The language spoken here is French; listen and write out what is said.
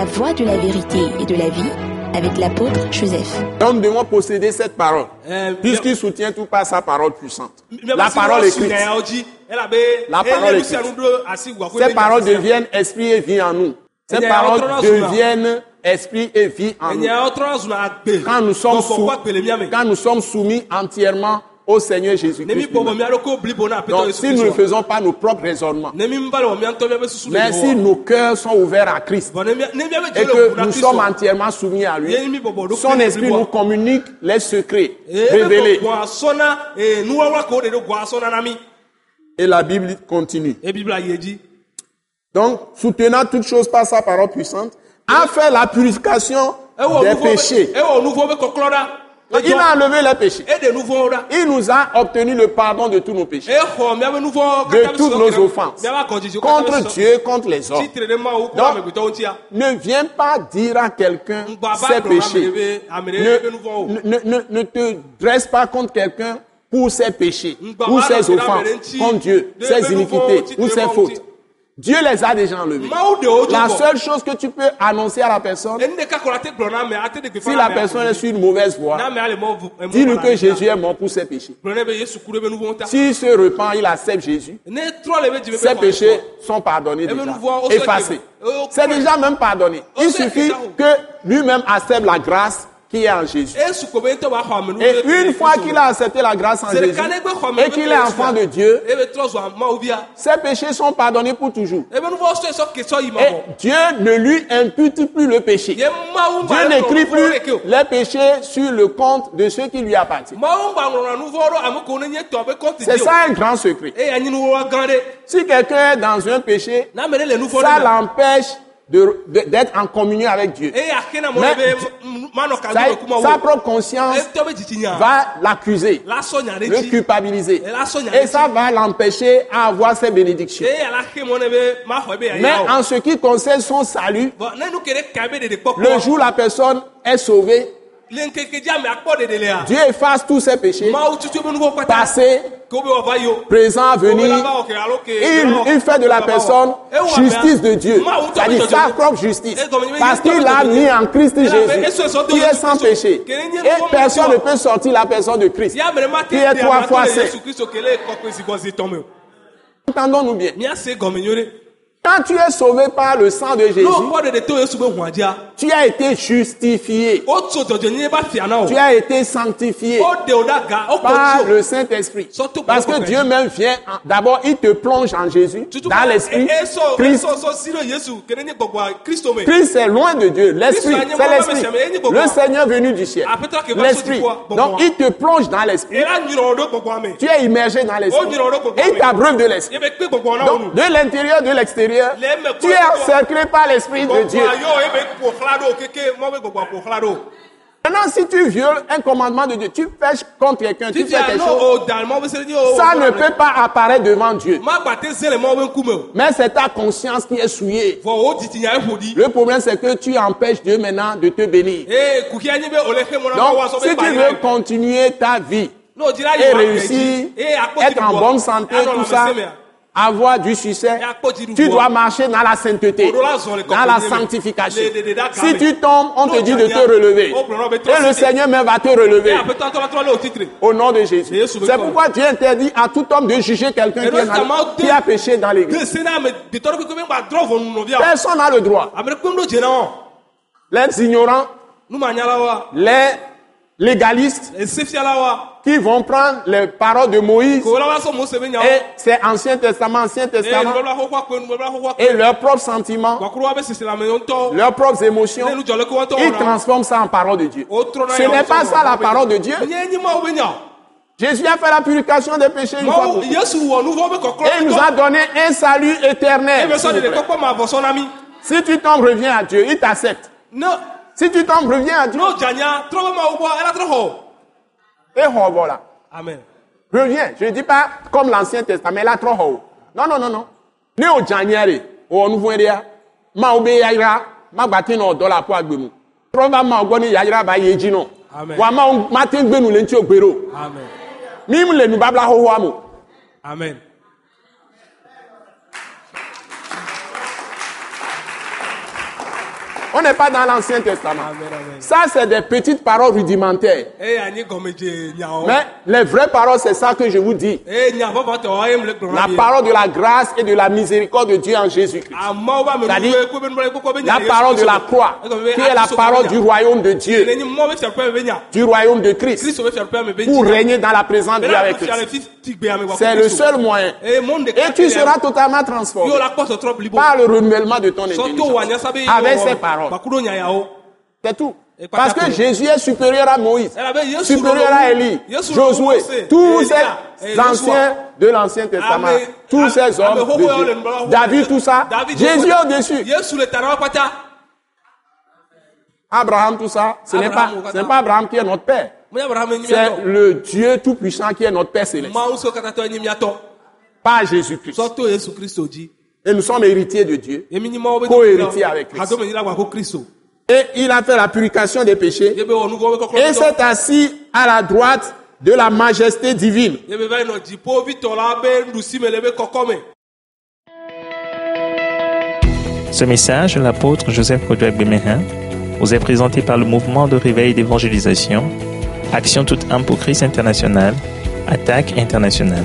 La voie de la vérité et de la vie avec l'apôtre Joseph. Donc nous devons posséder cette parole, Eh, puisqu'il soutient tout par sa parole puissante. La parole écrite. elabe, La ele parole écrite. Ces paroles deviennent esprit et vie en nous. Ces paroles deviennent esprit et vie en nous. Quand nous sommes, me. quand nous sommes soumis entièrement au Seigneur Jésus-Christ. Donc si nous ne faisons pas nos propres raisonnements, mais si nos cœurs sont ouverts à Christ et que nous sommes entièrement soumis à lui, son esprit nous communique les secrets Eye révélés. mi. Et la Bible continue. Donc, soutenant toutes choses par sa parole puissante, a fait la purification des nu vɔ be péchés. Il a enlevé les péchés. Il nous a obtenu le pardon de tous nos péchés. vɔ De toutes nos offenses. Contre Dieu, contre les hommes. Donc, Ne viens pas dire à quelqu'un ses péchés. Ne, ne, ne- ne te dresse pas contre quelqu'un pour ses péchés, pour ses offenses contre Dieu, ses iniquités ou ses fautes. Dieu les a déjà enlevés. La seule chose que tu peux annoncer à la personne, si la personne est sur une mauvaise voie, dis-lui que. Jésus est mort pour ses péchés. S'il se repent, il accepte Jésus. Ses péchés sont pardonnés déjà, effacés. euh, C'est déjà même pardonné. Il suffit que lui-même accepte la grâce qui est en Jésus. Et une fois qu'il a accepté la grâce en Jésus et qu'il est enfant de Dieu, ses péchés sont pardonnés pour toujours. Et Dieu ne lui impute plus le péché. Dieu n'écrit plus les péchés sur le compte de ceux qui lui appartiennent. C'est ça un grand secret. Si quelqu'un est dans un péché, ça l'empêche d'être en communion avec Dieu. Mais- Sa, sa propre conscience dzitsinya va l'accuser, le culpabiliser. Et ça va l'empêcher à avoir ses bénédictions. be Mais en ce qui concerne son salut, le jour où la personne est sauvée, Dieu efface tous ses péchés, mawu tutu be nu vɔ kpata passé, ke wo be wòava yi o présent, Wo be venir. la va wɔ ke alo ke Il, il fait de la personne justice de Dieu, c'est-à-dire sa propre justice, parce qu'il a mis en Christ Jésus, qui est sans péché. Et personne ne peut sortir la personne de Christ. Qui est trois fois saint. Entendons-nous bien. Quand tu es sauvé par le sang de Jésus, tu as été justifié, tu as été sanctifié ɖe aga par le Saint-Esprit. Parce que Dieu même vient, en- d'abord, il te plonge en Jésus, dans l'Esprit. Christ, est loin de Dieu, l'Esprit, c'est l'Esprit. Le Seigneur venu du ciel, va l'Esprit. Donc, il te plonge dans l'Esprit. Tu es immergé dans l'Esprit. Oh, Et il t'abreuve de l'Esprit. Donc, de l'intérieur, de l'extérieur, tu es encerclé par l'Esprit de Dieu. Maintenant, si tu violes un commandement de Dieu, tu pêches contre quelqu'un, tu fais quelque no chose, o dan mɔ be se ɖi o ça ne peut pas apparaître devant Dieu. Mais c'est ta conscience qui est souillée. Le problème, c'est que tu empêches Dieu maintenant de te bénir. na Donc, si tu veux continuer ta vie et réussir, akpɔ être en bonne santé, tout ça, avoir du succès, tu dois marcher dans la sainteté, dans la sanctification. Si tu tombes, on te dit de te relever. Et le Seigneur même va te relever. titre Au nom de Jésus. C'est pourquoi Dieu interdit à tout homme de juger quelqu'un qui, qui a péché dans l'église. Personne n'a le droit. Les ignorants, les légalistes qui vont prendre les paroles de Moïse. Et c'est Ancien Testament, Ancien Testament. Et leurs propres sentiments, leurs propres émotions, ils transforment ça en parole de Dieu. Ce n'est pas ça la parole de Dieu. Jésus a fait la purification des péchés une fois pour Et il nous a donné un salut éternel. Si tu tombes, reviens à Dieu, il t'accepte. ne Si tu tombes, reviens à Dieu. Et voilà. amen Reviens. Je ne dis pas comme l'Ancien Testament, là, trop haut. Non, non, non, non. Ne o janyere, o nouveau dia, ma obe yaira, ma gbati no do la po agbemu. Trova ma ogbo ni yaira ba yeji no. Amen. Wa ma o- ma te gbenu le nti ogbero. amen Mim le nu babla ho ho amo. amen On n'est pas dans l'Ancien Testament. Amen, amen. Ça, c'est des petites paroles rudimentaires. Nyawo. Mais les vraies paroles, c'est ça que je vous dis. Gblɔ La parole de la grâce et de la miséricorde de Dieu en Jésus-Christ. Nya La parole de la croix, be qui est la parole du royaume de Dieu, du royaume de Christ, pour régner dans la présence de Dieu avec Christ. C'est le seul moyen. Et tu seras totalement transformé par le renouvellement de ton intelligence. Avec ces paroles. C'est tout. Parce que. Jésus est supérieur à Moïse, Elabe Yesu supérieur à. Élie, Josué, tous ces anciens de l'Ancien Testament, Ame- tous ces hommes de Dieu. David, tout ça, Jésus au-dessus. Abraham, tout ça, ce n'est pas, Abraham, ce n'est pas Abraham qui est notre père. C'est le Dieu Tout-Puissant qui est notre Père céleste, pas Jésus-Christ. Et nous sommes héritiers de Dieu. Emi nyi mawo be Co-héritier avec Christ. Et il a fait la purification des péchés et s'est assis à la droite de la majesté divine. Ce message de l'apôtre Joseph Kodouak Bemehin vous est présenté par le mouvement de réveil d'évangélisation, Action toute âme pour Christ international, Attaque internationale.